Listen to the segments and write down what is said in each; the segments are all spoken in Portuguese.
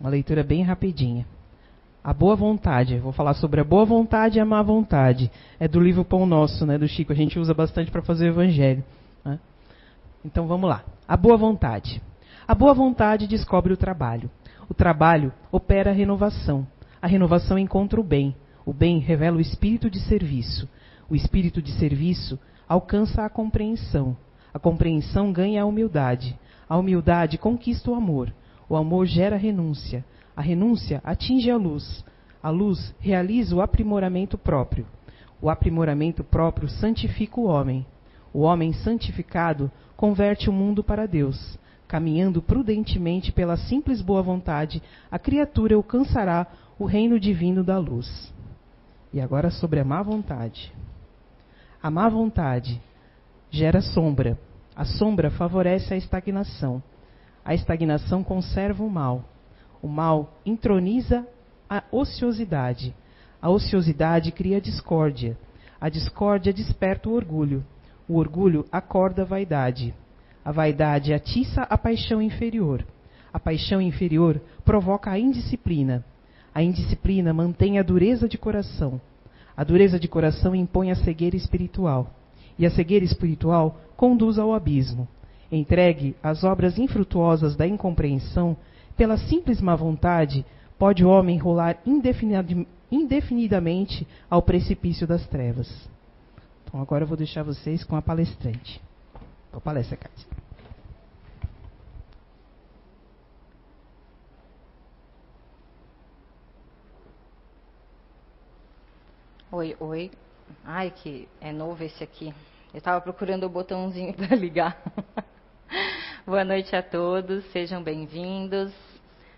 Uma leitura bem rapidinha. A boa vontade, vou falar sobre a boa vontade e a má vontade. É do livro Pão Nosso, né, do Chico. A gente usa bastante para fazer o evangelho. Né? Então vamos lá. A boa vontade. A boa vontade descobre o trabalho. O trabalho opera a renovação. A renovação encontra o bem. O bem revela o espírito de serviço. O espírito de serviço alcança a compreensão. A compreensão ganha a humildade. A humildade conquista o amor. O amor gera renúncia. A renúncia atinge a luz. A luz realiza o aprimoramento próprio. O aprimoramento próprio santifica o homem. O homem santificado converte o mundo para Deus. Caminhando prudentemente pela simples boa vontade, a criatura alcançará o reino divino da luz. E agora sobre a má vontade. A má vontade gera sombra. A sombra favorece a estagnação. A estagnação conserva o mal. O mal introniza a ociosidade. A ociosidade cria discórdia. A discórdia desperta o orgulho. O orgulho acorda a vaidade. A vaidade atiça a paixão inferior. A paixão inferior provoca a indisciplina. A indisciplina mantém a dureza de coração. A dureza de coração impõe a cegueira espiritual. E a cegueira espiritual conduz ao abismo. Entregue às obras infrutuosas da incompreensão, pela simples má vontade, pode o homem rolar indefinidamente ao precipício das trevas. Então agora eu vou deixar vocês com a palestrante. A palestra, Cátia. Oi, oi. Ai, que é novo esse aqui. Eu estava procurando o botãozinho para ligar. Boa noite a todos, sejam bem-vindos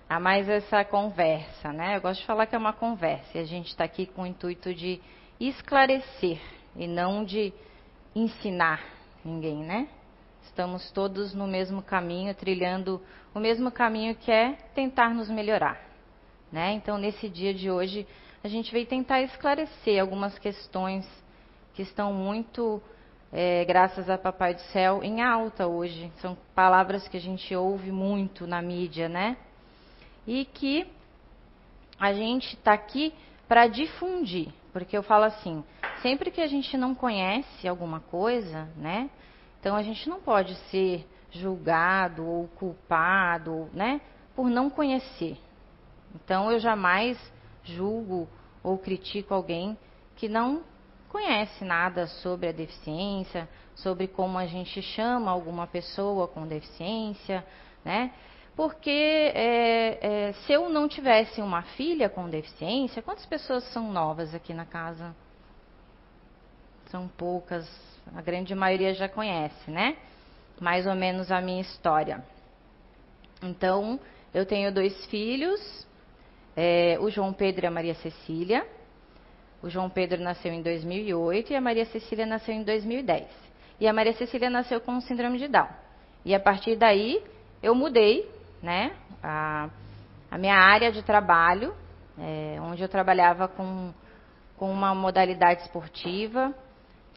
a mais essa conversa, né? Eu gosto de falar que é uma conversa e a gente está aqui com o intuito de esclarecer e não de ensinar ninguém, né? Estamos todos no mesmo caminho, trilhando o mesmo caminho que é tentar nos melhorar, né? Então, nesse dia de hoje, a gente veio tentar esclarecer algumas questões que estão muito, é, graças a Papai do Céu, em alta hoje. São palavras que a gente ouve muito na mídia, né? e que a gente está aqui para difundir, porque eu falo assim, sempre que a gente não conhece alguma coisa, né? Então a gente não pode ser julgado ou culpado, né? Por não conhecer. Então eu jamais julgo ou critico alguém que não conhece nada sobre a deficiência, sobre como a gente chama alguma pessoa com deficiência, né? porque é, é, se eu não tivesse uma filha com deficiência, quantas pessoas são novas aqui na casa? São poucas, a grande maioria já conhece, né? Mais ou menos a minha história. Então, eu tenho dois filhos, é, o João Pedro e a Maria Cecília. O João Pedro nasceu em 2008 e a Maria Cecília nasceu em 2010. E a Maria Cecília nasceu com síndrome de Down. E a partir daí, eu mudei né? A, a minha área de trabalho, é, onde eu trabalhava com, com uma modalidade esportiva,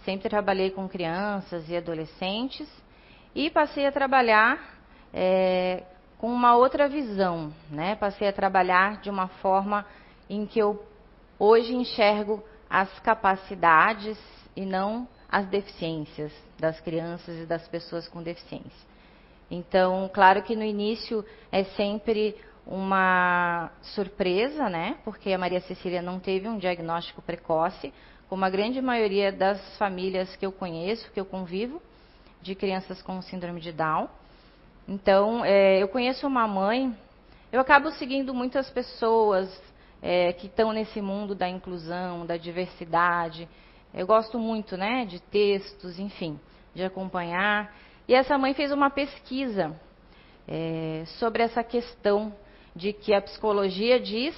sempre trabalhei com crianças e adolescentes, e passei a trabalhar é, com uma outra visão, né? Passei a trabalhar de uma forma em que eu hoje enxergo as capacidades e não as deficiências das crianças e das pessoas com deficiência. Então, claro que no início é sempre uma surpresa, né? Porque a Maria Cecília não teve um diagnóstico precoce, como a grande maioria das famílias que eu conheço, que eu convivo, de crianças com síndrome de Down. Então, é, eu conheço uma mãe, eu acabo seguindo muitas pessoas é, que estão nesse mundo da inclusão, da diversidade. Eu gosto muito, né, de textos, enfim, de acompanhar. E essa mãe fez uma pesquisa é, sobre essa questão de que a psicologia diz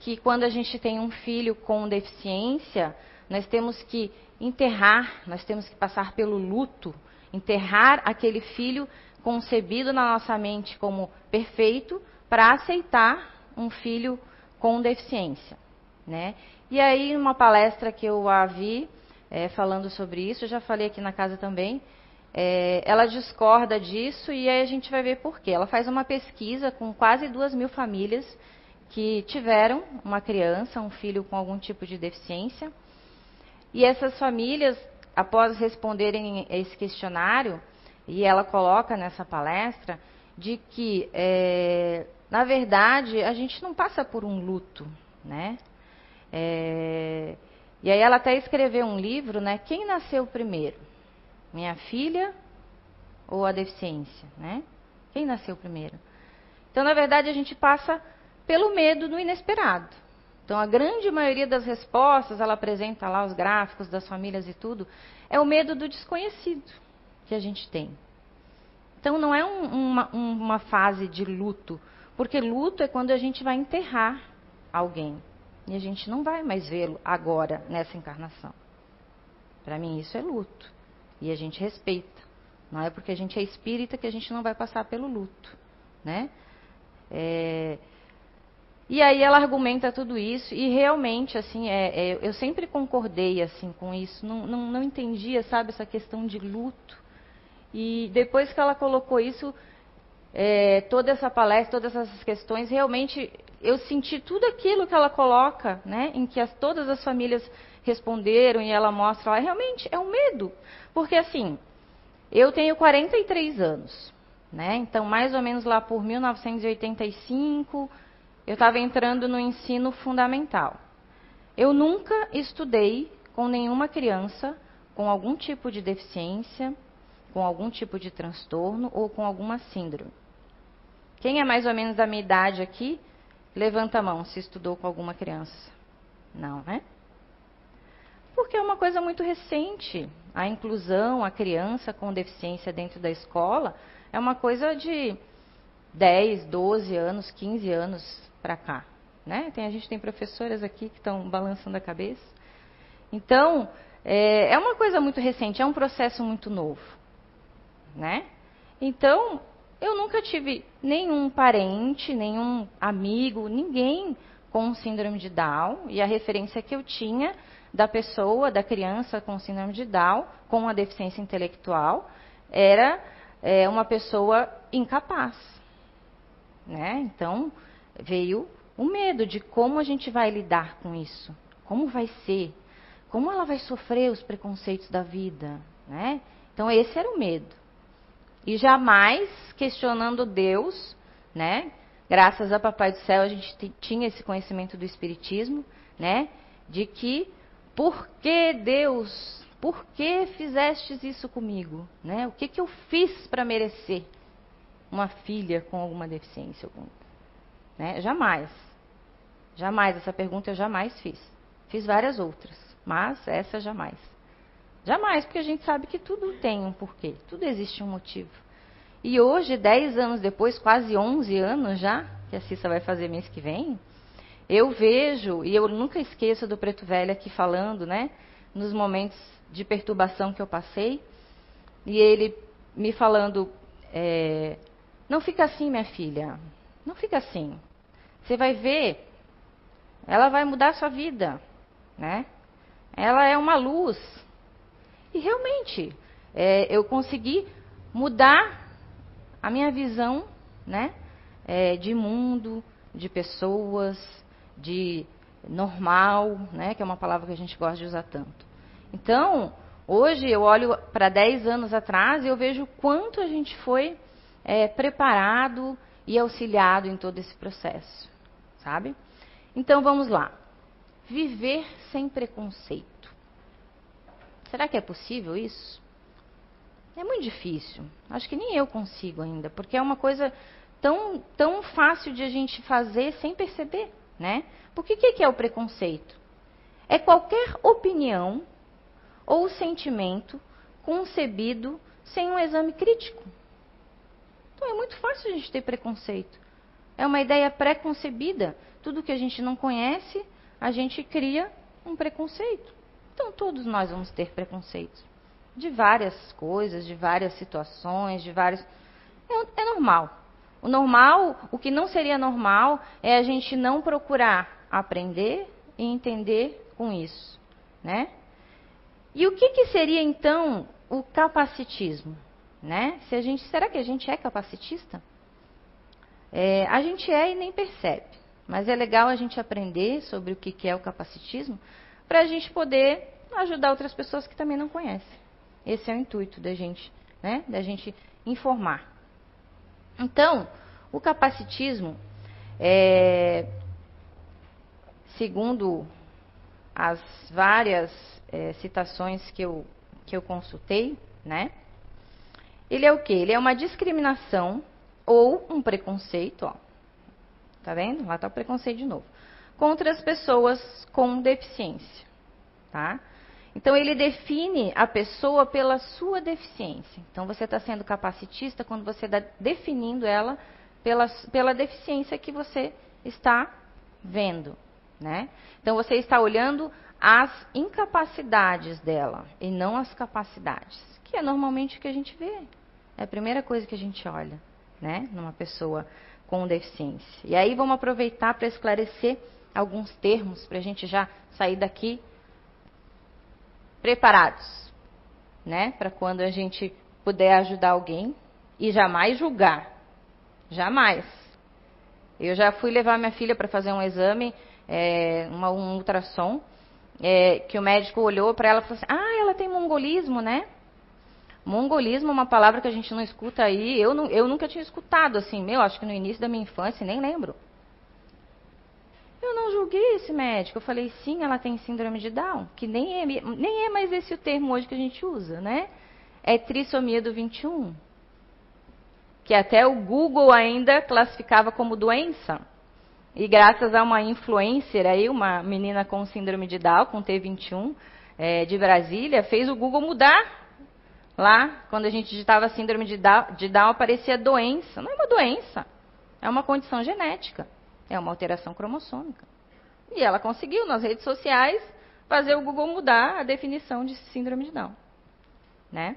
que quando a gente tem um filho com deficiência, nós temos que enterrar, nós temos que passar pelo luto, enterrar aquele filho concebido na nossa mente como perfeito para aceitar um filho com deficiência, né? E aí, numa palestra que eu a vi é, falando sobre isso, eu já falei aqui na casa também, é, ela discorda disso e aí a gente vai ver por quê. Ela faz uma pesquisa com quase duas mil famílias que tiveram uma criança, um filho com algum tipo de deficiência. E essas famílias, após responderem esse questionário, e ela coloca nessa palestra, de que, é, na verdade, a gente não passa por um luto, né? É, e aí ela até escreveu um livro, né? Quem nasceu primeiro? Minha filha ou a deficiência, né? Quem nasceu primeiro? Então, na verdade, a gente passa pelo medo do inesperado. Então, a grande maioria das respostas, ela apresenta lá os gráficos das famílias e tudo, é o medo do desconhecido que a gente tem. Então, não é um, uma, uma fase de luto, porque luto é quando a gente vai enterrar alguém e a gente não vai mais vê-lo agora nessa encarnação. Para mim, isso é luto. E a gente respeita. Não é porque a gente é espírita que a gente não vai passar pelo luto, né? É... E aí ela argumenta tudo isso e realmente, assim, é, é, eu sempre concordei assim com isso. Não, não, não entendia, sabe, essa questão de luto. E depois que ela colocou isso, é, toda essa palestra, todas essas questões, realmente eu senti tudo aquilo que ela coloca, né, em que as, todas as famílias responderam e ela mostra lá, realmente é um medo. Porque assim, eu tenho 43 anos, né? Então, mais ou menos lá por 1985, eu estava entrando no ensino fundamental. Eu nunca estudei com nenhuma criança com algum tipo de deficiência, com algum tipo de transtorno ou com alguma síndrome. Quem é mais ou menos da minha idade aqui, levanta a mão se estudou com alguma criança. Não, né? Porque é uma coisa muito recente. A inclusão, a criança com deficiência dentro da escola, é uma coisa de 10, 12 anos, 15 anos para cá. Né? Tem, a gente tem professoras aqui que estão balançando a cabeça. Então, é, é uma coisa muito recente, é um processo muito novo. Né? Então, eu nunca tive nenhum parente, nenhum amigo, ninguém com síndrome de Down, e a referência que eu tinha da pessoa, da criança com síndrome de Down, com a deficiência intelectual, era é, uma pessoa incapaz. Né? Então, veio o medo de como a gente vai lidar com isso, como vai ser, como ela vai sofrer os preconceitos da vida. Né? Então, esse era o medo. E jamais questionando Deus, né? Graças a Papai do Céu, a gente tinha esse conhecimento do Espiritismo, né? De que por que Deus, por que fizestes isso comigo? Né? O que, que eu fiz para merecer uma filha com alguma deficiência? Né? Jamais. Jamais. Essa pergunta eu jamais fiz. Fiz várias outras, mas essa jamais. Jamais, porque a gente sabe que tudo tem um porquê, tudo existe um motivo. E hoje, 10 anos depois, quase 11 anos já, que a Cissa vai fazer mês que vem, eu vejo, e eu nunca esqueço do Preto Velho aqui falando, né? Nos momentos de perturbação que eu passei, e ele me falando: é, Não fica assim, minha filha, não fica assim. Você vai ver, ela vai mudar a sua vida, né? Ela é uma luz. E realmente, é, eu consegui mudar a minha visão, né? É, de mundo, de pessoas, de normal, né, que é uma palavra que a gente gosta de usar tanto. Então, hoje eu olho para 10 anos atrás e eu vejo quanto a gente foi é, preparado e auxiliado em todo esse processo, sabe? Então vamos lá. Viver sem preconceito. Será que é possível isso? É muito difícil. Acho que nem eu consigo ainda, porque é uma coisa tão, tão fácil de a gente fazer sem perceber. Né? Porque o que é o preconceito? É qualquer opinião ou sentimento concebido sem um exame crítico. Então é muito fácil a gente ter preconceito. É uma ideia pré-concebida. Tudo que a gente não conhece, a gente cria um preconceito. Então todos nós vamos ter preconceitos. De várias coisas, de várias situações, de vários. É, é normal. O normal, o que não seria normal, é a gente não procurar aprender e entender com isso, né? E o que, que seria então o capacitismo? né? Se a gente, será que a gente é capacitista? É, a gente é e nem percebe. Mas é legal a gente aprender sobre o que é o capacitismo para a gente poder ajudar outras pessoas que também não conhecem. Esse é o intuito da gente, né? Da gente informar. Então, o capacitismo, é, segundo as várias é, citações que eu, que eu consultei, né? Ele é o que? Ele é uma discriminação ou um preconceito, ó. Tá vendo? Lá está o preconceito de novo. Contra as pessoas com deficiência, tá? Então ele define a pessoa pela sua deficiência. Então você está sendo capacitista quando você está definindo ela pela, pela deficiência que você está vendo, né? Então você está olhando as incapacidades dela e não as capacidades, que é normalmente o que a gente vê. É a primeira coisa que a gente olha, né, numa pessoa com deficiência. E aí vamos aproveitar para esclarecer alguns termos para a gente já sair daqui preparados, né, para quando a gente puder ajudar alguém e jamais julgar, jamais. Eu já fui levar minha filha para fazer um exame, é, uma, um ultrassom, é, que o médico olhou para ela e falou assim: Ah, ela tem mongolismo, né? Mongolismo é uma palavra que a gente não escuta aí. Eu, não, eu nunca tinha escutado assim, meu, acho que no início da minha infância, nem lembro. Não julguei esse médico. Eu falei, sim, ela tem síndrome de Down, que nem é, nem é mais esse o termo hoje que a gente usa, né? É trissomia do 21. Que até o Google ainda classificava como doença. E graças a uma influencer aí, uma menina com síndrome de Down, com T21, é, de Brasília, fez o Google mudar. Lá, quando a gente digitava síndrome de Down, de Down, aparecia doença. Não é uma doença, é uma condição genética, é uma alteração cromossômica. E ela conseguiu, nas redes sociais, fazer o Google mudar a definição de síndrome de Down. Né?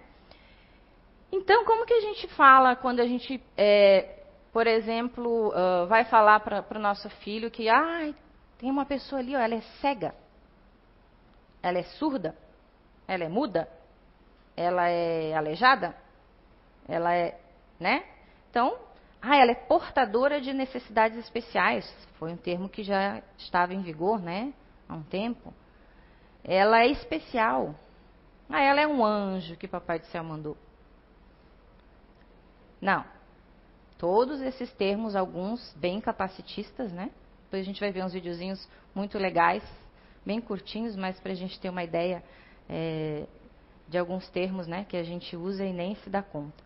Então, como que a gente fala quando a gente é, por exemplo, uh, vai falar para o nosso filho que ah, tem uma pessoa ali, ó, ela é cega, ela é surda, ela é muda, ela é aleijada, ela é, né? Então, ah, ela é portadora de necessidades especiais, foi um termo que já estava em vigor, né? Há um tempo. Ela é especial. Ah, ela é um anjo que Papai do Céu mandou. Não, Todos esses termos, alguns bem capacitistas, né? Depois a gente vai ver uns videozinhos muito legais, bem curtinhos, mas para a gente ter uma ideia é, de alguns termos, né? Que a gente usa e nem se dá conta.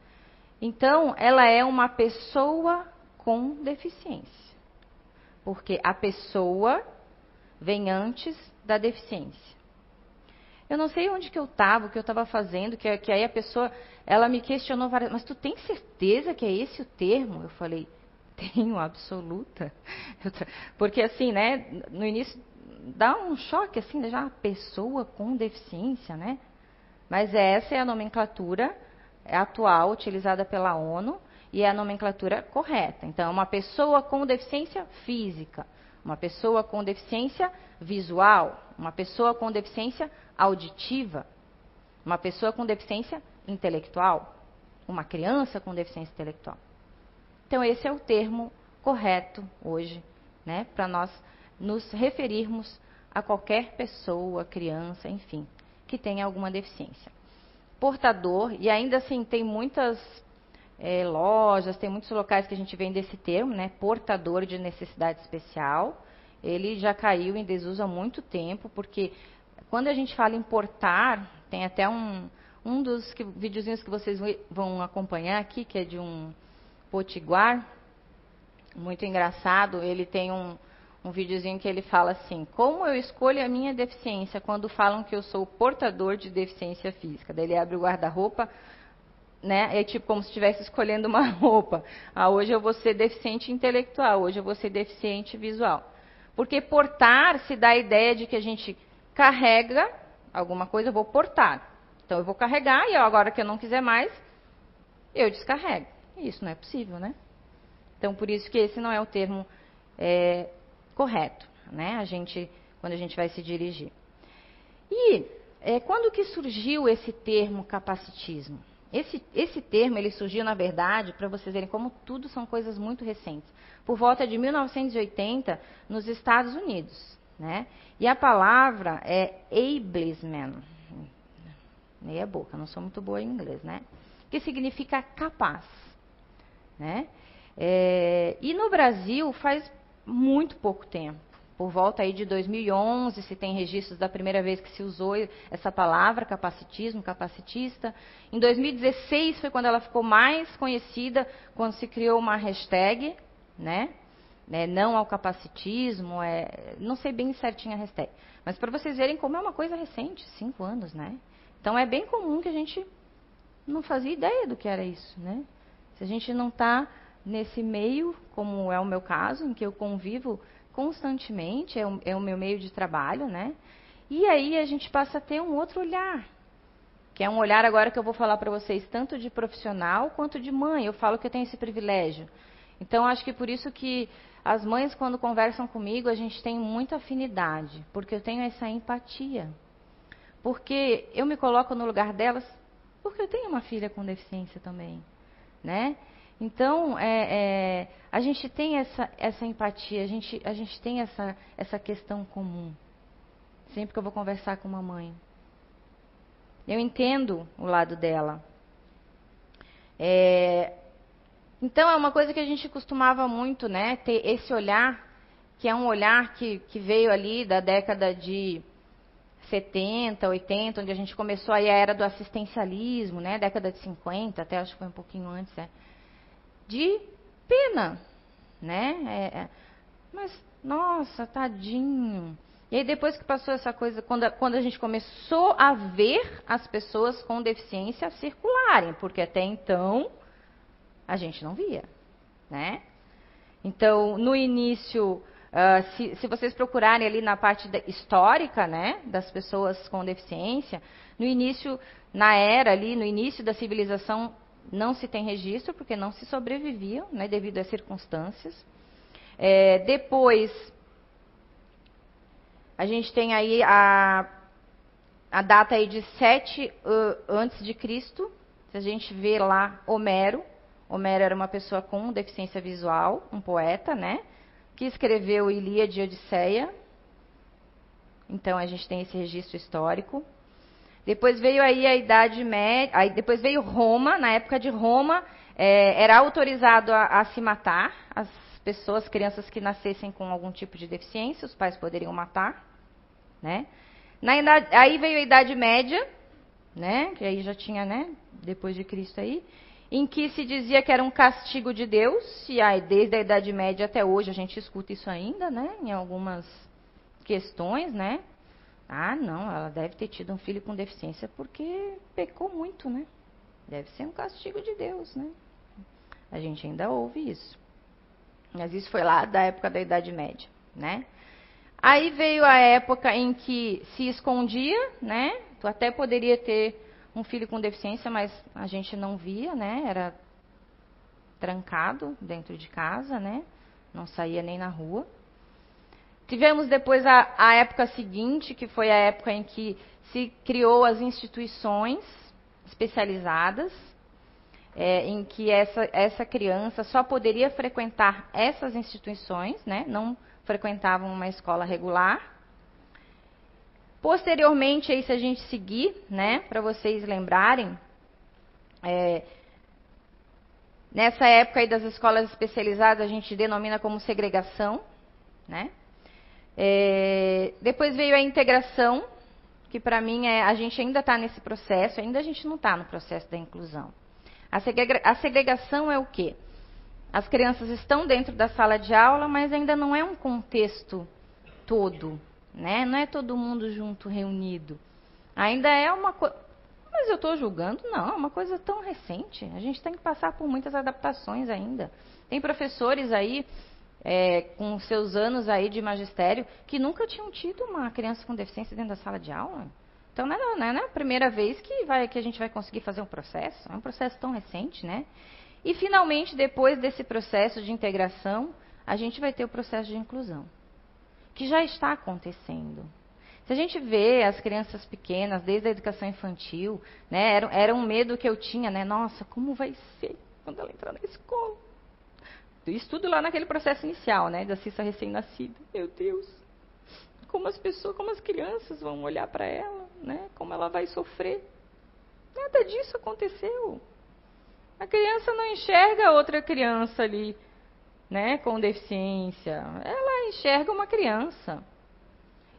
Então, ela é uma pessoa com deficiência. Porque a pessoa vem antes da deficiência. Eu não sei onde que eu estava, o que eu estava fazendo, que, que aí a pessoa, ela me questionou várias, mas tu tem certeza que é esse o termo? Eu falei, tenho, absoluta. Porque assim, né, no início dá um choque, assim, né, já uma pessoa com deficiência, né? Mas essa é a nomenclatura atual utilizada pela ONU e é a nomenclatura correta. Então, uma pessoa com deficiência física, uma pessoa com deficiência visual, uma pessoa com deficiência auditiva, uma pessoa com deficiência intelectual, uma criança com deficiência intelectual. Então, esse é o termo correto hoje, né, para nós nos referirmos a qualquer pessoa, criança, enfim, que tenha alguma deficiência. Portador, e ainda assim tem muitas é, lojas, tem muitos locais que a gente vende esse termo, né, portador de necessidade especial. Ele já caiu em desuso há muito tempo, porque quando a gente fala em portar, tem até um, um dos que, videozinhos que vocês vão acompanhar aqui, que é de um potiguar, muito engraçado. Ele tem um, um videozinho que ele fala assim: Como eu escolho a minha deficiência quando falam que eu sou portador de deficiência física? Daí ele abre o guarda-roupa, né? É tipo como se estivesse escolhendo uma roupa. Ah, hoje eu vou ser deficiente intelectual, hoje eu vou ser deficiente visual. Porque portar se dá a ideia de que a gente carrega alguma coisa, eu vou portar. Então eu vou carregar e agora que eu não quiser mais, eu descarrego. Isso não é possível, né? Então por isso que esse não é o termo é, correto, né? A gente, quando a gente vai se dirigir. E é, quando que surgiu esse termo capacitismo? Esse, esse termo ele surgiu, na verdade, para vocês verem como tudo são coisas muito recentes, por volta de 1980 nos Estados Unidos. Né? E a palavra é ableism, meia boca, não sou muito boa em inglês, né? Que significa capaz, né? É, e no Brasil faz muito pouco tempo, por volta aí de 2011, se tem registros da primeira vez que se usou essa palavra, capacitismo, capacitista. Em 2016 foi quando ela ficou mais conhecida, quando se criou uma hashtag, né? É, não ao capacitismo, é, não sei bem certinho a hashtag. Mas para vocês verem como é uma coisa recente, cinco anos, né? Então é bem comum que a gente não fazia ideia do que era isso, né? Se a gente não está nesse meio, como é o meu caso, em que eu convivo constantemente, é o, é o meu meio de trabalho, né? E aí a gente passa a ter um outro olhar, que é um olhar agora que eu vou falar para vocês, tanto de profissional quanto de mãe. Eu falo que eu tenho esse privilégio. Então, acho que por isso que as mães, quando conversam comigo, a gente tem muita afinidade, porque eu tenho essa empatia. Porque eu me coloco no lugar delas, porque eu tenho uma filha com deficiência também, né? Então, é, é, a gente tem essa, essa empatia, a gente, a gente tem essa, essa questão comum. Sempre que eu vou conversar com uma mãe. Eu entendo o lado dela. É, então, é uma coisa que a gente costumava muito, né? Ter esse olhar, que é um olhar que, que veio ali da década de 70, 80, onde a gente começou aí a era do assistencialismo, né? Década de 50, até acho que foi um pouquinho antes, é de pena, né? É, é, mas, nossa, tadinho. E aí depois que passou essa coisa, quando a, quando a gente começou a ver as pessoas com deficiência circularem, porque até então a gente não via, né? Então, no início, uh, se, se, vocês procurarem ali na parte histórica, né, das pessoas com deficiência, no início, na era ali, no início da civilização, não se tem registro, porque não se sobreviviam, né, devido às circunstâncias. É, depois, a gente tem aí a, a data aí de 7 uh, antes de Cristo. Se a gente vê lá Homero, Homero era uma pessoa com deficiência visual, um poeta, né? Que escreveu Ilíada e Odisseia. Então a gente tem esse registro histórico. Depois veio aí a Idade Média, aí depois veio Roma, na época de Roma, é, era autorizado a, a, se matar as pessoas, crianças que nascessem com algum tipo de deficiência, os pais poderiam matar, né? Na idade, aí veio a Idade Média, né? Que aí já tinha, né? Depois de Cristo aí, em que se dizia que era um castigo de Deus, e aí desde a Idade Média até hoje a gente escuta isso ainda, né? Em algumas questões, né? Ah, não, ela deve ter tido um filho com deficiência porque pecou muito, né? Deve ser um castigo de Deus, né? A gente ainda ouve isso. Mas isso foi lá da época da Idade Média, né? Aí veio a época em que se escondia, né? Tu até poderia ter um filho com deficiência, mas a gente não via, né? Era trancado dentro de casa, né? Não saía nem na rua. Tivemos depois a, a época seguinte, que foi a época em que se criou as instituições especializadas, é, em que essa, essa criança só poderia frequentar essas instituições, né? não frequentavam uma escola regular. Posteriormente, aí, se a gente seguir, né, para vocês lembrarem, é, nessa época aí das escolas especializadas, a gente denomina como segregação, né? É, depois veio a integração, que para mim é, a gente ainda está nesse processo, ainda a gente não está no processo da inclusão. A, a segregação é o quê? As crianças estão dentro da sala de aula, mas ainda não é um contexto todo, né? Não é todo mundo junto, reunido. Ainda é uma coisa. Mas eu estou julgando? Não, é uma coisa tão recente. A gente tem que passar por muitas adaptações ainda. Tem professores aí é, com seus anos aí de magistério, que nunca tinham tido uma criança com deficiência dentro da sala de aula. Então, não é, não é a primeira vez que, vai, que a gente vai conseguir fazer um processo. É um processo tão recente, né? E, finalmente, depois desse processo de integração, a gente vai ter o processo de inclusão, que já está acontecendo. Se a gente vê as crianças pequenas, desde a educação infantil, né, era, era um medo que eu tinha, né? Nossa, como vai ser quando ela entrar na escola? Isso tudo lá naquele processo inicial, né, da Cissa recém-nascida. Meu Deus, como as pessoas, como as crianças vão olhar para ela, né? Como ela vai sofrer. Nada disso aconteceu. A criança não enxerga outra criança ali, né, com deficiência. Ela enxerga uma criança.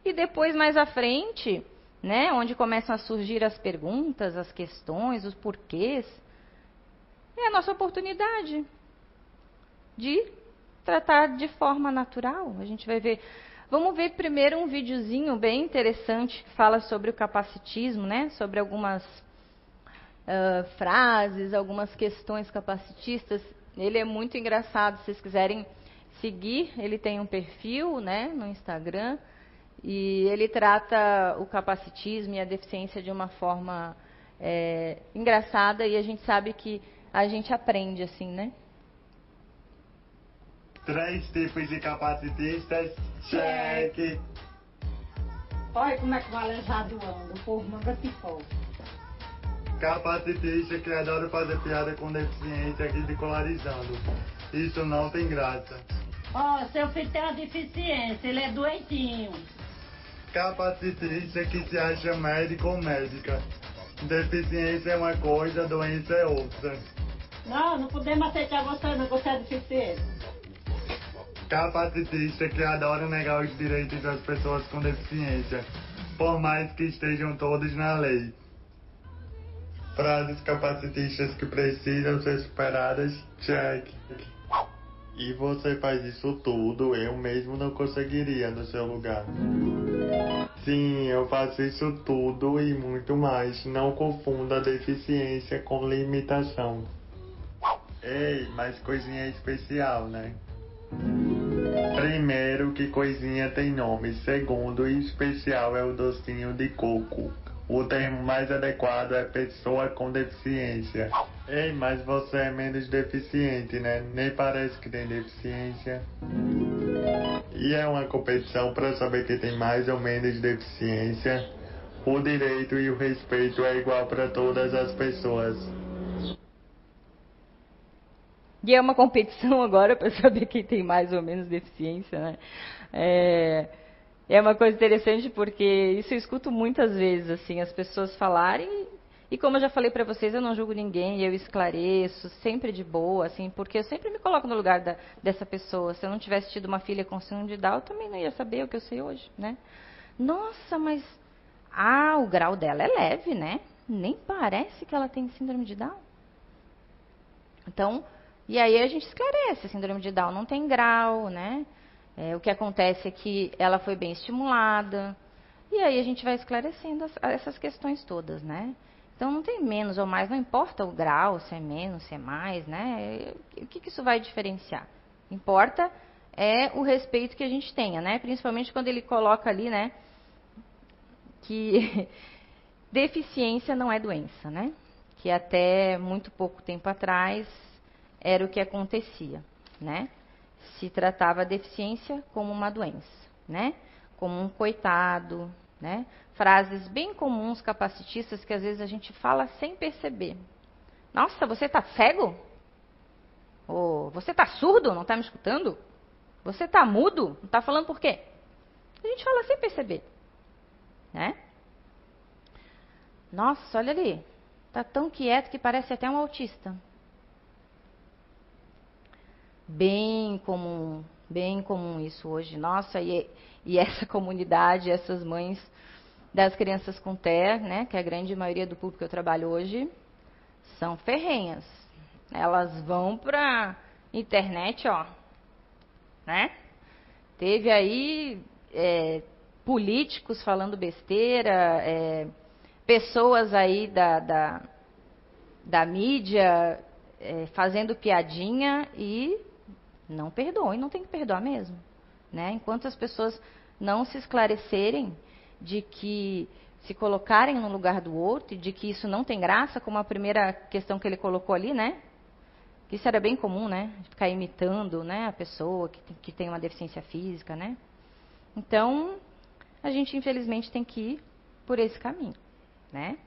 E depois, mais à frente, né, onde começam a surgir as perguntas, as questões, os porquês, é a nossa oportunidade de tratar de forma natural. A gente vai ver. Vamos ver primeiro um videozinho bem interessante que fala sobre o capacitismo, né? Sobre algumas uh, frases, algumas questões capacitistas. Ele é muito engraçado. Se vocês quiserem seguir, ele tem um perfil, né, no Instagram. E ele trata o capacitismo e a deficiência de uma forma é, engraçada e a gente sabe que a gente aprende assim, né? Três tipos de capacitistas, cheque. Olha como é que o aleijado anda, o povo manda pipoca. Capacitista que adora fazer piada com deficiência ridicularizando. Isso não tem graça. Ó, oh, seu filho tem uma deficiência, ele é doentinho capacitista que se acha médico ou médica. Deficiência é uma coisa, doença é outra. Não, não podemos aceitar você, não, você é deficiente. Capacitista que adora negar os direitos das pessoas com deficiência, por mais que estejam todos na lei. Frases capacitistas que precisam ser superadas, check. E você faz isso tudo, eu mesmo não conseguiria no seu lugar. Sim, eu faço isso tudo e muito mais. Não confunda deficiência com limitação. Ei, mas coisinha especial, né? Primeiro, que coisinha tem nome. Segundo, especial é o docinho de coco. O termo mais adequado é pessoa com deficiência. Ei, mas você é menos deficiente, né? Nem parece que tem deficiência. E é uma competição para saber quem tem mais ou menos deficiência. O direito e o respeito é igual para todas as pessoas. E é uma competição agora para saber quem tem mais ou menos deficiência, né? É é uma coisa interessante porque isso eu escuto muitas vezes, assim, as pessoas falarem. E como eu já falei para vocês, eu não julgo ninguém, eu esclareço, sempre de boa, assim, porque eu sempre me coloco no lugar da, dessa pessoa. Se eu não tivesse tido uma filha com síndrome de Down, eu também não ia saber o que eu sei hoje, né? Nossa, mas ah, o grau dela é leve, né? Nem parece que ela tem síndrome de Down. Então, e aí a gente esclarece, a síndrome de Down não tem grau, né? É, o que acontece é que ela foi bem estimulada. E aí a gente vai esclarecendo as, essas questões todas, né? Então não tem menos ou mais, não importa o grau, se é menos, se é mais, né? O que, que isso vai diferenciar? Importa é o respeito que a gente tenha, né? Principalmente quando ele coloca ali, né? Que deficiência não é doença, né? Que até muito pouco tempo atrás era o que acontecia, né? se tratava a deficiência como uma doença, né? Como um coitado, né? Frases bem comuns capacitistas que às vezes a gente fala sem perceber. Nossa, você está cego? Ou você está surdo? Não está me escutando? Você está mudo? Não está falando por quê? A gente fala sem perceber, né? Nossa, olha ali, está tão quieto que parece até um autista bem comum, bem comum isso hoje. Nossa, e, e essa comunidade, essas mães das crianças com TER, né, que é a grande maioria do público que eu trabalho hoje, são ferrenhas. Elas vão para internet, ó, né? Teve aí é, políticos falando besteira, é, pessoas aí da, da, da mídia é, fazendo piadinha e não perdoam e não tem que perdoar mesmo. Né? Enquanto as pessoas não se esclarecerem de que se colocarem no lugar do outro e de que isso não tem graça, como a primeira questão que ele colocou ali, né? Isso era bem comum, né? Ficar imitando, né, a pessoa que tem, que tem uma deficiência física, né? Então, a gente infelizmente tem que ir por esse caminho, né?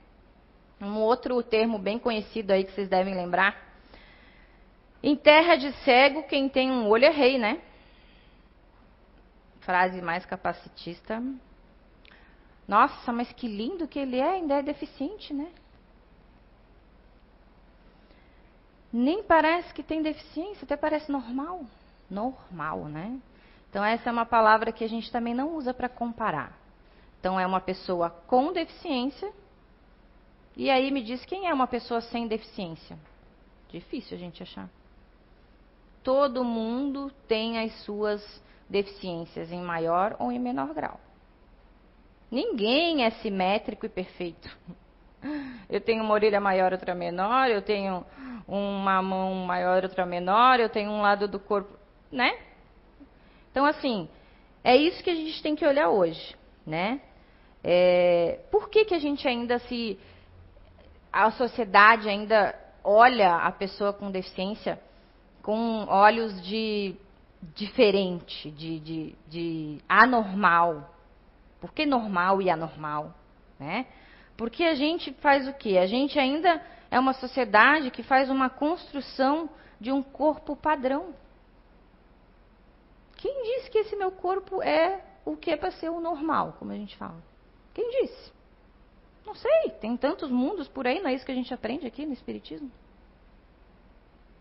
Um outro termo bem conhecido aí que vocês devem lembrar. Em terra de cego, quem tem um olho é rei, né? Frase mais capacitista. Nossa, mas que lindo que ele é, ainda é deficiente, né? Nem parece que tem deficiência, até parece normal. Normal, né? Então, essa é uma palavra que a gente também não usa para comparar. Então, é uma pessoa com deficiência. E aí me diz quem é uma pessoa sem deficiência? Difícil a gente achar. Todo mundo tem as suas deficiências em maior ou em menor grau. Ninguém é simétrico e perfeito. Eu tenho uma orelha maior, outra menor, eu tenho uma mão maior, outra menor, eu tenho um lado do corpo, né? Então, assim, é isso que a gente tem que olhar hoje, né? É, por que, que a gente ainda se. A sociedade ainda olha a pessoa com deficiência com olhos de diferente, de, de, de anormal. Por que normal e anormal? Né? Porque a gente faz o quê? A gente ainda é uma sociedade que faz uma construção de um corpo padrão. Quem disse que esse meu corpo é o que é para ser o normal, como a gente fala? Quem disse? Não sei, tem tantos mundos por aí, não é isso que a gente aprende aqui no Espiritismo?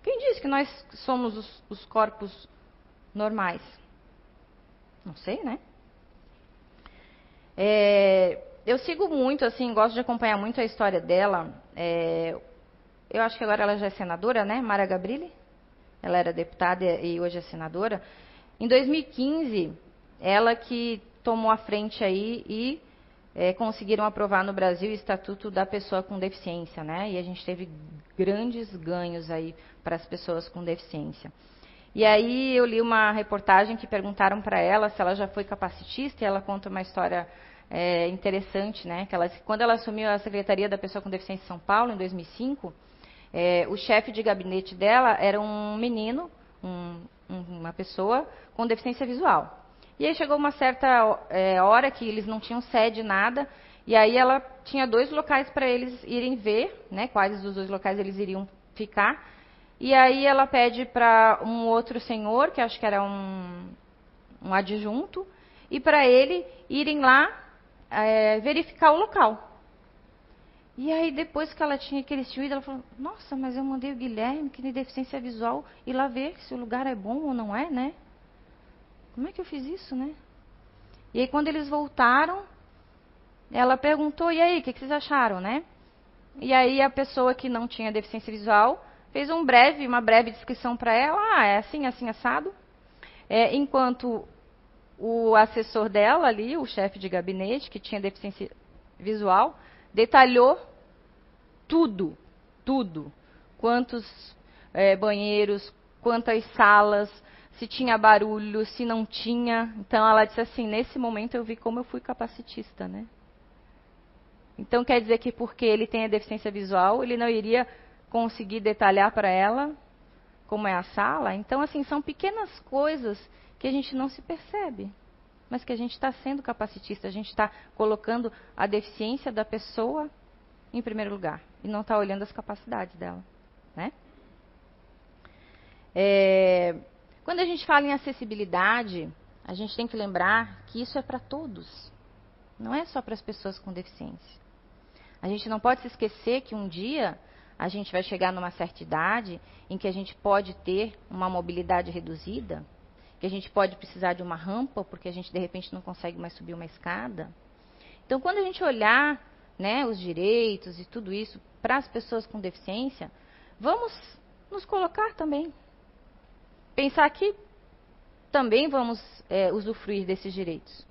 Quem disse que nós somos os, os corpos normais? Não sei, né? É, eu sigo muito, assim, gosto de acompanhar muito a história dela. É, eu acho que agora ela já é senadora, né? Mara Gabrilli. Ela era deputada e hoje é senadora. Em 2015, ela que tomou a frente aí e é, conseguiram aprovar no Brasil o Estatuto da Pessoa com Deficiência, né? E a gente teve grandes ganhos aí para as pessoas com deficiência. E aí eu li uma reportagem que perguntaram para ela se ela já foi capacitista e ela conta uma história é, interessante, né? Que ela, quando ela assumiu a Secretaria da Pessoa com Deficiência em São Paulo, em 2005, é, o chefe de gabinete dela era um menino, um, uma pessoa com deficiência visual. E aí chegou uma certa é, hora que eles não tinham sede, nada, e aí ela tinha dois locais para eles irem ver, né, quais dos dois locais eles iriam ficar. E aí ela pede para um outro senhor, que acho que era um, um adjunto, e para ele irem lá é, verificar o local. E aí, depois que ela tinha tinham ido, ela falou: Nossa, mas eu mandei o Guilherme, que tem deficiência visual, ir lá ver se o lugar é bom ou não é, né? Como é que eu fiz isso, né? E aí, quando eles voltaram, ela perguntou: E aí, o que, que vocês acharam, né? E aí, a pessoa que não tinha deficiência visual fez um breve, uma breve descrição para ela: Ah, é assim, assim, assado. É, enquanto o assessor dela ali, o chefe de gabinete, que tinha deficiência visual, detalhou tudo, tudo. Quantos é, banheiros, quantas salas, se tinha barulho, se não tinha. Então ela disse assim: nesse momento eu vi como eu fui capacitista, né? Então quer dizer que porque ele tem a deficiência visual, ele não iria conseguir detalhar para ela como é a sala? Então, assim, são pequenas coisas que a gente não se percebe, mas que a gente está sendo capacitista, a gente está colocando a deficiência da pessoa em primeiro lugar e não está olhando as capacidades dela, né? É, quando a gente fala em acessibilidade, a gente tem que lembrar que isso é para todos, não é só para as pessoas com deficiência. A gente não pode se esquecer que um dia a gente vai chegar numa certa idade em que a gente pode ter uma mobilidade reduzida, que a gente pode precisar de uma rampa porque a gente de repente não consegue mais subir uma escada. Então, quando a gente olhar né, os direitos e tudo isso para as pessoas com deficiência, vamos nos colocar também. Pensar que também vamos é, usufruir desses direitos.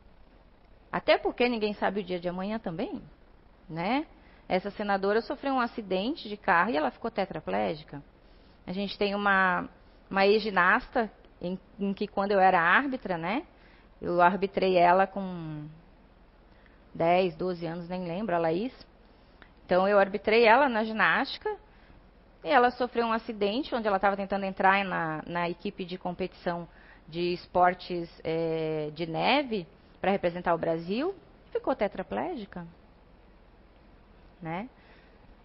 Até porque ninguém sabe o dia de amanhã também, né? Essa senadora sofreu um acidente de carro e ela ficou tetraplégica. A gente tem uma, uma ex-ginasta em, em, que quando eu era árbitra, né? Eu arbitrei ela com 10, 12 anos, nem lembro, a Laís. Então eu arbitrei ela na ginástica ela sofreu um acidente onde ela estava tentando entrar na, na, equipe de competição de esportes é, de neve para representar o Brasil, ficou tetraplégica. Né?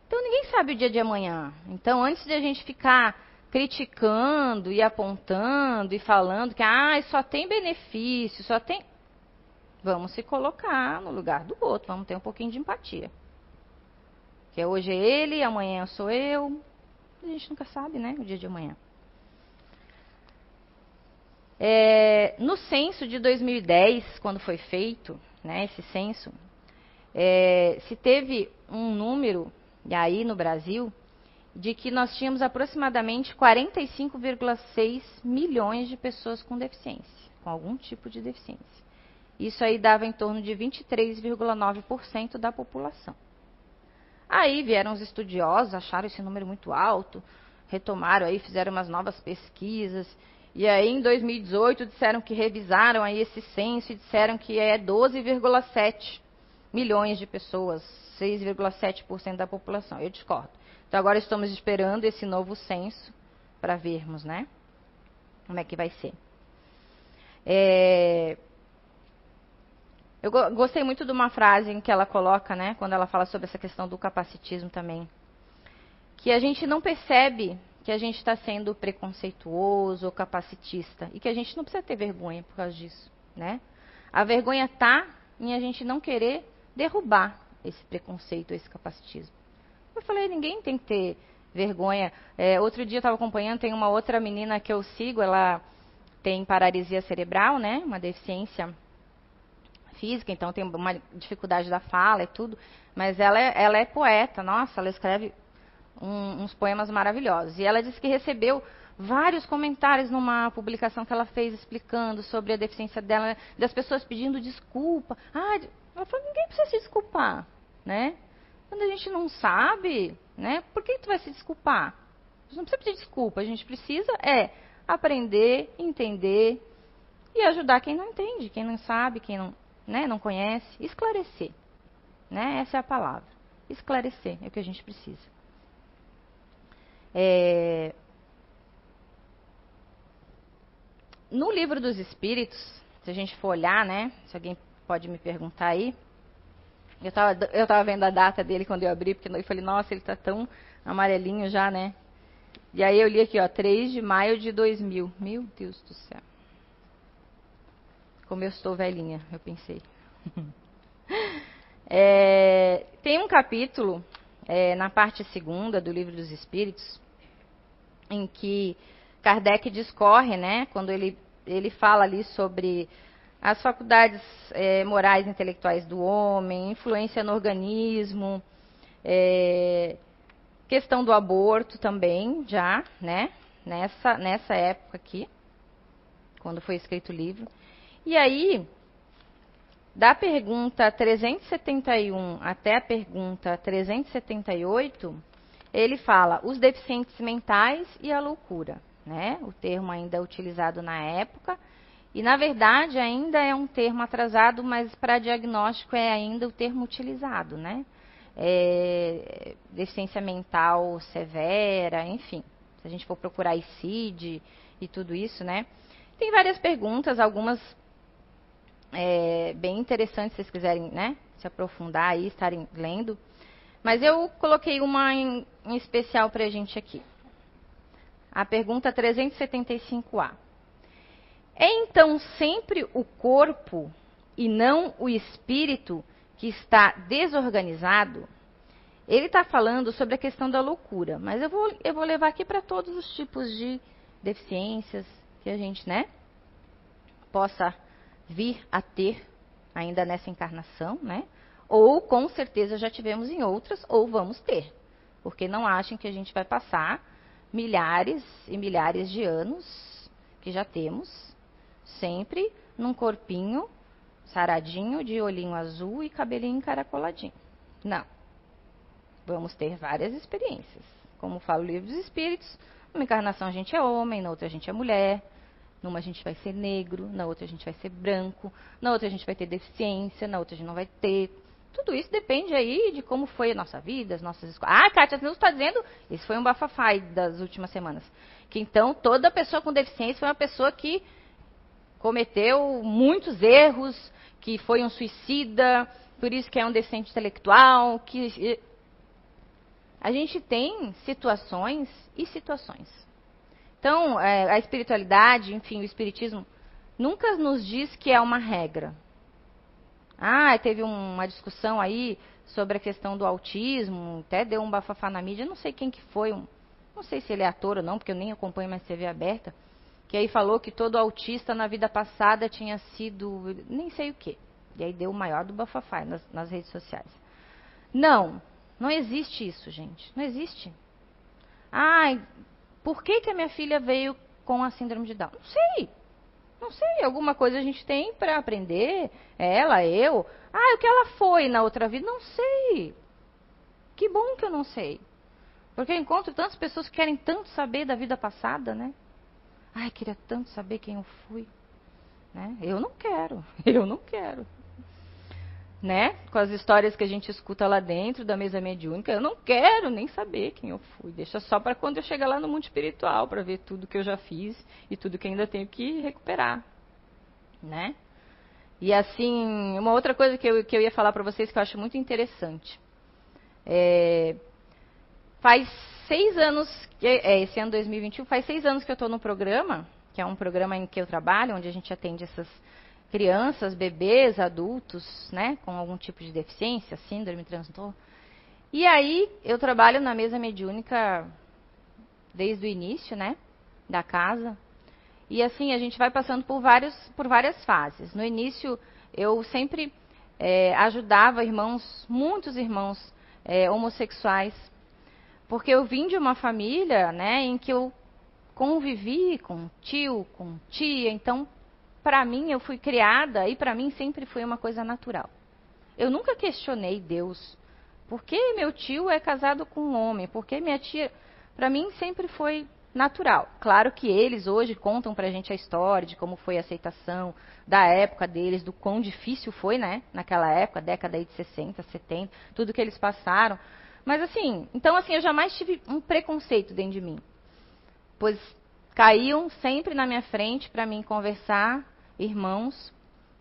Então ninguém sabe o dia de amanhã. Então antes de a gente ficar criticando e apontando e falando que ah, só tem benefício, só tem. Vamos se colocar no lugar do outro, vamos ter um pouquinho de empatia. Que hoje é ele, amanhã sou eu. A gente nunca sabe, né? O dia de amanhã. É, no censo de 2010, quando foi feito, né, esse censo, é, se teve um número, aí no Brasil, de que nós tínhamos aproximadamente 45,6 milhões de pessoas com deficiência, com algum tipo de deficiência. Isso aí dava em torno de 23,9% da população. Aí vieram os estudiosos, acharam esse número muito alto, retomaram aí, fizeram umas novas pesquisas, e aí em 2018 disseram que revisaram aí esse censo e disseram que é 12,7 milhões de pessoas, 6,7% da população. Eu discordo. Então agora estamos esperando esse novo censo para vermos, né? Como é que vai ser. É... Eu gostei muito de uma frase em que ela coloca, né, quando ela fala sobre essa questão do capacitismo também, que a gente não percebe que a gente está sendo preconceituoso ou capacitista e que a gente não precisa ter vergonha por causa disso, né? A vergonha está em a gente não querer derrubar esse preconceito, esse capacitismo. Eu falei, ninguém tem que ter vergonha. É, outro dia eu estava acompanhando, tem uma outra menina que eu sigo, ela tem paralisia cerebral, né? Uma deficiência física, então tem uma dificuldade da fala e tudo. Mas ela é, ela é poeta, nossa, ela escreve um, uns poemas maravilhosos. E ela disse que recebeu vários comentários numa publicação que ela fez explicando sobre a deficiência dela, das pessoas pedindo desculpa. Ah, ela falou, ninguém precisa se desculpar, né? Quando a gente não sabe, né? Por que tu vai se desculpar? A gente não precisa pedir desculpa, a gente precisa é aprender, entender e ajudar quem não entende, quem não sabe, quem não, né, não conhece, esclarecer. Né? Essa é a palavra. Esclarecer é o que a gente precisa. É... No livro dos Espíritos, se a gente for olhar, né? Se alguém pode me perguntar aí, eu estava eu tava vendo a data dele quando eu abri, porque eu falei, nossa, ele está tão amarelinho já, né? E aí eu li aqui, ó, 3 de maio de 2000. Meu Deus do céu. Como eu estou velhinha, eu pensei. é, tem um capítulo, é, na parte segunda do Livro dos Espíritos, em que Kardec discorre, né, quando ele, ele fala ali sobre as faculdades é, morais e intelectuais do homem, influência no organismo, é, questão do aborto também, já, né? Nessa, nessa época aqui, quando foi escrito o livro. E aí, da pergunta 371 até a pergunta 378, ele fala os deficientes mentais e a loucura, né? O termo ainda utilizado na época e, na verdade, ainda é um termo atrasado, mas para diagnóstico é ainda o termo utilizado, né? É, deficiência mental severa, enfim. Se a gente for procurar ICID e tudo isso, né? Tem várias perguntas, algumas é, bem interessantes, se vocês quiserem, né? Se aprofundar aí, estarem lendo. Mas eu coloquei uma em, em especial para a gente aqui. A pergunta 375A. É então sempre o corpo e não o espírito que está desorganizado? Ele está falando sobre a questão da loucura, mas eu vou, eu vou levar aqui para todos os tipos de deficiências que a gente, né, possa vir a ter ainda nessa encarnação, né? Ou com certeza já tivemos em outras, ou vamos ter. Porque não achem que a gente vai passar milhares e milhares de anos que já temos sempre num corpinho saradinho, de olhinho azul e cabelinho encaracoladinho. Não. Vamos ter várias experiências. Como fala o livro dos Espíritos, numa encarnação a gente é homem, na outra a gente é mulher, numa a gente vai ser negro, na outra a gente vai ser branco, na outra a gente vai ter deficiência, na outra a gente não vai ter. Tudo isso depende aí de como foi a nossa vida, as nossas escolas. Ah, Kátia, você está dizendo, esse foi um bafafai das últimas semanas. Que então toda pessoa com deficiência foi uma pessoa que cometeu muitos erros, que foi um suicida, por isso que é um decente intelectual, que a gente tem situações e situações. Então, é, a espiritualidade, enfim, o espiritismo, nunca nos diz que é uma regra. Ah, teve uma discussão aí sobre a questão do autismo, até deu um bafafá na mídia, não sei quem que foi, um, não sei se ele é ator ou não, porque eu nem acompanho mais TV aberta, que aí falou que todo autista na vida passada tinha sido, nem sei o que. E aí deu o maior do bafafá nas, nas redes sociais. Não, não existe isso, gente. Não existe. Ai, por que, que a minha filha veio com a síndrome de Down? Não sei. Não sei. Alguma coisa a gente tem para aprender. Ela, eu. Ah, o que ela foi na outra vida? Não sei. Que bom que eu não sei. Porque eu encontro tantas pessoas que querem tanto saber da vida passada, né? Ai, queria tanto saber quem eu fui. Né? Eu não quero. Eu não quero né? Com as histórias que a gente escuta lá dentro da mesa mediúnica, eu não quero nem saber quem eu fui. Deixa só para quando eu chegar lá no mundo espiritual, para ver tudo que eu já fiz e tudo que ainda tenho que recuperar, né? E assim, uma outra coisa que eu, que eu ia falar para vocês que eu acho muito interessante. É, faz seis anos, é, esse ano 2021, faz seis anos que eu estou no programa, que é um programa em que eu trabalho, onde a gente atende essas crianças, bebês, adultos, né, com algum tipo de deficiência, síndrome, transtorno. E aí eu trabalho na mesa mediúnica desde o início, né, da casa. E assim a gente vai passando por vários, por várias fases. No início eu sempre é, ajudava irmãos, muitos irmãos é, homossexuais, porque eu vim de uma família, né, em que eu convivi com tio, com tia, então para mim, eu fui criada e para mim sempre foi uma coisa natural. Eu nunca questionei Deus. Por que meu tio é casado com um homem? Por que minha tia. Para mim sempre foi natural. Claro que eles hoje contam pra gente a história de como foi a aceitação, da época deles, do quão difícil foi, né? Naquela época, década aí de 60, 70, tudo que eles passaram. Mas assim, então assim, eu jamais tive um preconceito dentro de mim. Pois caíam sempre na minha frente para mim conversar irmãos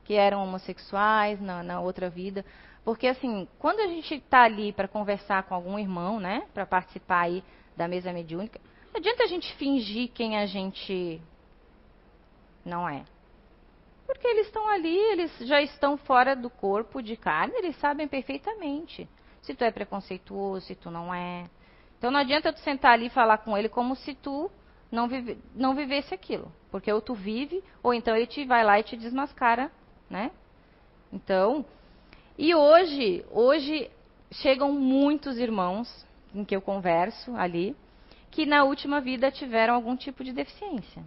que eram homossexuais na, na outra vida. Porque, assim, quando a gente está ali para conversar com algum irmão, né, para participar aí da mesa mediúnica, não adianta a gente fingir quem a gente não é. Porque eles estão ali, eles já estão fora do corpo de carne, eles sabem perfeitamente se tu é preconceituoso, se tu não é. Então não adianta tu sentar ali e falar com ele como se tu não, vive, não vivesse aquilo. Porque ou tu vive, ou então ele te vai lá e te desmascara, né? Então, e hoje, hoje chegam muitos irmãos em que eu converso ali, que na última vida tiveram algum tipo de deficiência.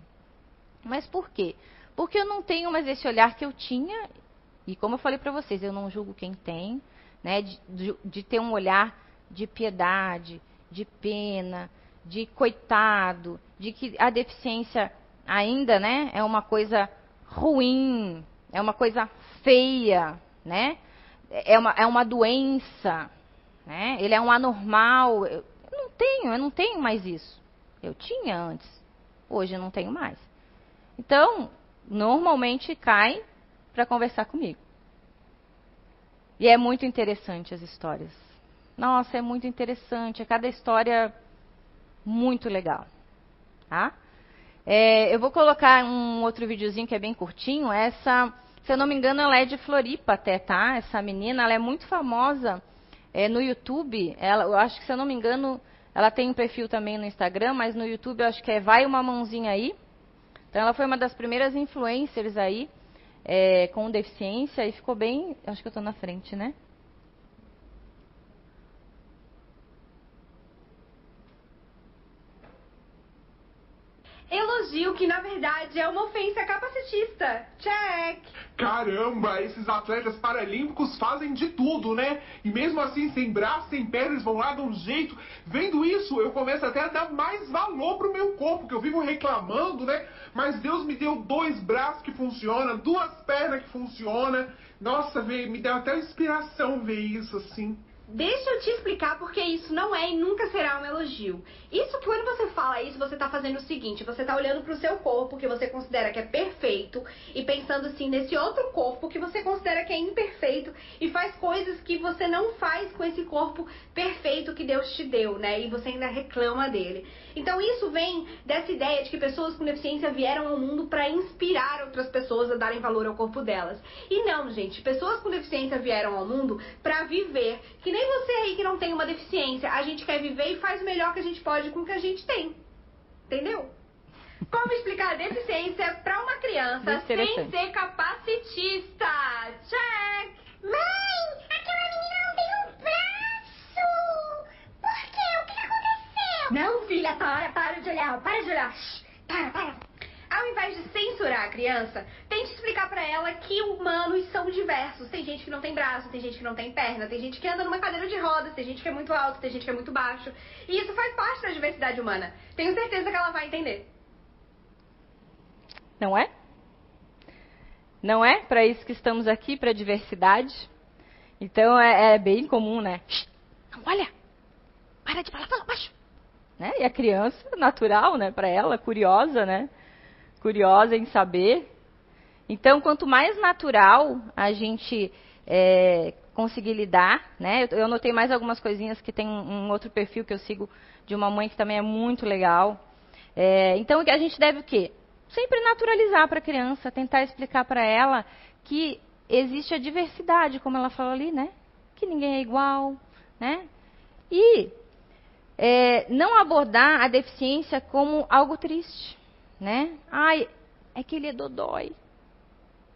Mas por quê? Porque eu não tenho mais esse olhar que eu tinha, e como eu falei para vocês, eu não julgo quem tem, né, de, de, de ter um olhar de piedade, de pena, de coitado, de que a deficiência ainda, né, é uma coisa ruim, é uma coisa feia, né? É uma, é uma doença, né? Ele é um anormal. Eu não tenho, eu não tenho mais isso. Eu tinha antes, hoje eu não tenho mais. Então, normalmente cai para conversar comigo. E é muito interessante as histórias. Nossa, é muito interessante. Cada história muito legal. Tá? É, eu vou colocar um outro videozinho que é bem curtinho. Essa, se eu não me engano, ela é de Floripa até, tá? Essa menina, ela é muito famosa é, no YouTube. Ela, eu acho que, se eu não me engano, ela tem um perfil também no Instagram, mas no YouTube eu acho que é Vai Uma Mãozinha Aí. Então, ela foi uma das primeiras influencers aí é, com deficiência e ficou bem... Acho que eu estou na frente, né? Elogio que na verdade é uma ofensa capacitista. Check! Caramba, esses atletas paralímpicos fazem de tudo, né? E mesmo assim, sem braço, sem pernas, vão lá, dão um jeito. Vendo isso, eu começo até a dar mais valor pro meu corpo, que eu vivo reclamando, né? Mas Deus me deu dois braços que funcionam, duas pernas que funcionam. Nossa, me deu até inspiração ver isso assim. Deixa eu te explicar porque isso não é e nunca será um elogio. Isso que quando você fala isso, você tá fazendo o seguinte, você tá olhando pro seu corpo que você considera que é perfeito e pensando assim nesse outro corpo que você considera que é imperfeito e faz coisas que você não faz com esse corpo perfeito que Deus te deu, né? E você ainda reclama dele. Então isso vem dessa ideia de que pessoas com deficiência vieram ao mundo para inspirar outras pessoas a darem valor ao corpo delas. E não, gente, pessoas com deficiência vieram ao mundo para viver que nem você aí que não tem uma deficiência. A gente quer viver e faz o melhor que a gente pode com o que a gente tem. Entendeu? Como explicar a deficiência para uma criança sem ser capacitista? Check! Mãe, aquela menina não tem um braço! Por quê? O que aconteceu? Não, filha, para, para de olhar, para de olhar. Para, para. Ao invés de censurar a criança, tente explicar para ela que humanos são diversos. Tem gente que não tem braço, tem gente que não tem perna, tem gente que anda numa cadeira de rodas, tem gente que é muito alto, tem gente que é muito baixo. E isso faz parte da diversidade humana. Tenho certeza que ela vai entender. Não é? Não é para isso que estamos aqui, para diversidade? Então é, é, bem comum, né? Não, olha! Para de falar, fala baixo! Né? E a criança, natural, né, para ela, curiosa, né? Curiosa em saber. Então, quanto mais natural a gente é, conseguir lidar, né? Eu, anotei mais algumas coisinhas que tem um, um, outro perfil que eu sigo de uma mãe que também é muito legal. É, então, a gente deve o quê? Sempre naturalizar para a criança, tentar explicar para ela que existe a diversidade, como ela falou ali, né? Que ninguém é igual, né? E é, não abordar a deficiência como algo triste, né? Ai, é que ele é dodói.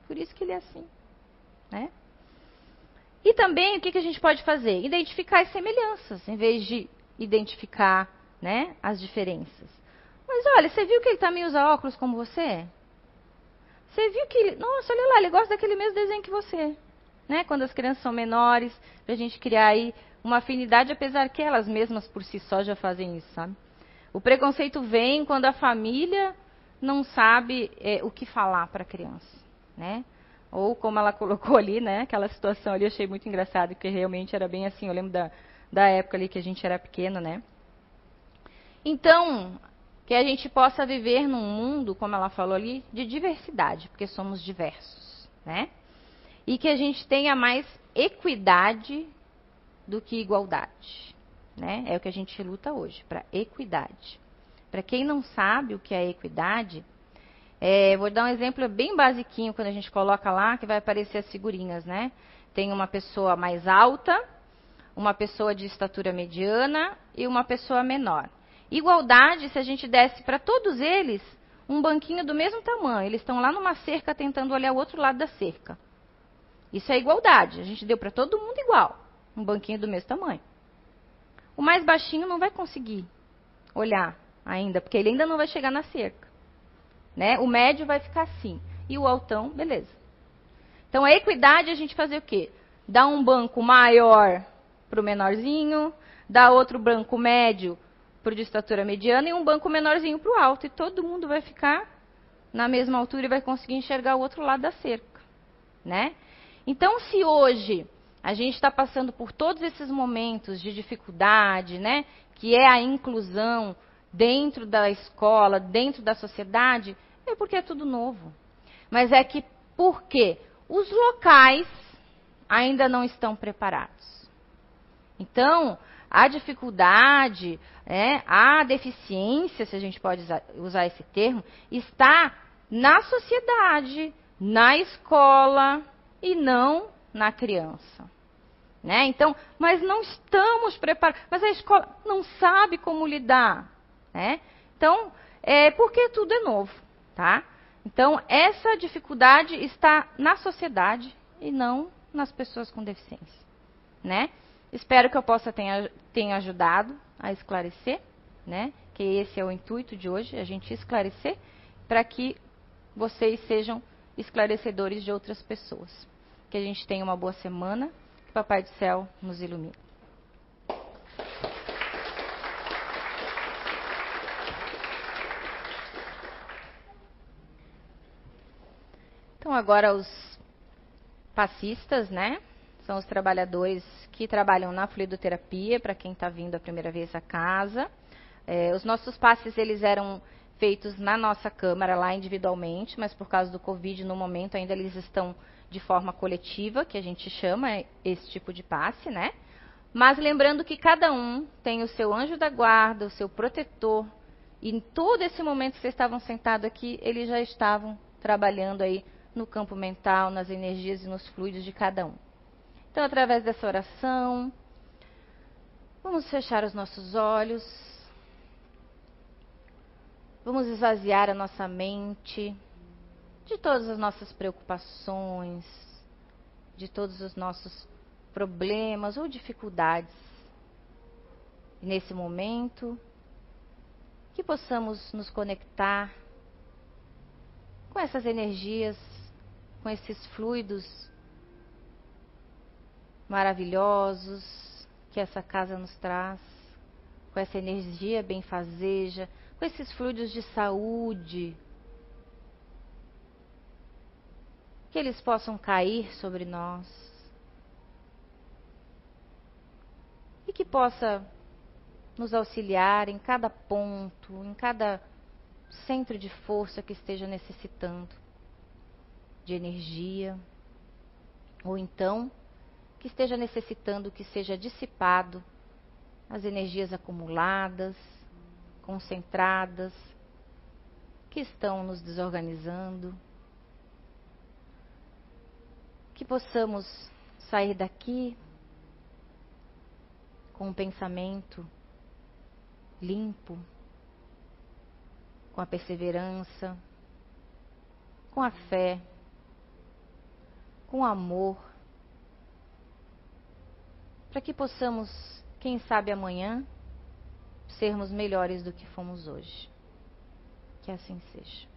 Por isso que ele é assim, né? E também o que, que a gente pode fazer? Identificar as semelhanças, em vez de identificar né, as diferenças. Mas olha, você viu que ele também usa óculos como você? Você viu que ele. Nossa, olha lá, ele gosta daquele mesmo desenho que você. Né? Quando as crianças são menores, para a gente criar aí uma afinidade, apesar que elas mesmas por si só já fazem isso, sabe? O preconceito vem quando a família não sabe é, o que falar para a criança, né? Ou como ela colocou ali, né? Aquela situação ali, eu achei muito engraçado, porque realmente era bem assim, eu lembro da, da época ali que a gente era pequeno, né? Então, que a gente possa viver num mundo, como ela falou ali, de diversidade, porque somos diversos, né? E que a gente tenha mais equidade do que igualdade, né? É o que a gente luta hoje, para equidade. Para quem não sabe o que é equidade, é, vou dar um exemplo bem basiquinho quando a gente coloca lá, que vai aparecer as figurinhas, né? Tem uma pessoa mais alta, uma pessoa de estatura mediana e uma pessoa menor. Igualdade, se a gente desse para todos eles um banquinho do mesmo tamanho, eles estão lá numa cerca tentando olhar o outro lado da cerca. Isso é igualdade, a gente deu para todo mundo igual, um banquinho do mesmo tamanho. O mais baixinho não vai conseguir olhar ainda, porque ele ainda não vai chegar na cerca. Né? O médio vai ficar assim. E o altão, beleza. Então, a equidade, a gente fazer o quê? Dar um banco maior para o menorzinho, dar outro banco médio para o de estatura mediana e um banco menorzinho para o alto. E todo mundo vai ficar na mesma altura e vai conseguir enxergar o outro lado da cerca. Né? Então, se hoje a gente está passando por todos esses momentos de dificuldade, né, que é a inclusão dentro da escola, dentro da sociedade, é porque é tudo novo. Mas é que porque os locais ainda não estão preparados. Então, a dificuldade, é, a deficiência, se a gente pode usar esse termo, está na sociedade, na escola e não na criança. Né? Então, mas não estamos preparados. Mas a escola não sabe como lidar. Né? Então, é porque tudo é novo, tá? Então, essa dificuldade está na sociedade e não nas pessoas com deficiência, né? Espero que eu possa tenha, tenha ajudado a esclarecer, né? Que esse é o intuito de hoje, a gente esclarecer para que vocês sejam esclarecedores de outras pessoas. Que a gente tenha uma boa semana, que Papai do Céu nos ilumine. Então agora os passistas, né? são os trabalhadores que trabalham na fluidoterapia, para quem está vindo a primeira vez à casa. É, os nossos passes eles eram feitos na nossa câmara lá individualmente, mas por causa do Covid no momento ainda eles estão de forma coletiva, que a gente chama esse tipo de passe, né? Mas lembrando que cada um tem o seu anjo da guarda, o seu protetor, e em todo esse momento que vocês estavam sentados aqui, eles já estavam trabalhando aí no campo mental, nas energias e nos fluidos de cada um. Então, através dessa oração, vamos fechar os nossos olhos, vamos esvaziar a nossa mente de todas as nossas preocupações, de todos os nossos problemas ou dificuldades. Nesse momento, que possamos nos conectar com essas energias, com esses fluidos maravilhosos que essa casa nos traz, com essa energia benfazeja, com esses fluidos de saúde, que eles possam cair sobre nós e que possa nos auxiliar em cada ponto, em cada centro de força que esteja necessitando de energia, ou então que esteja necessitando que seja dissipado as energias acumuladas, concentradas, que estão nos desorganizando. Que possamos sair daqui com um pensamento limpo, com a perseverança, com a fé, com amor, para que possamos, quem sabe amanhã, sermos melhores do que fomos hoje. Que assim seja.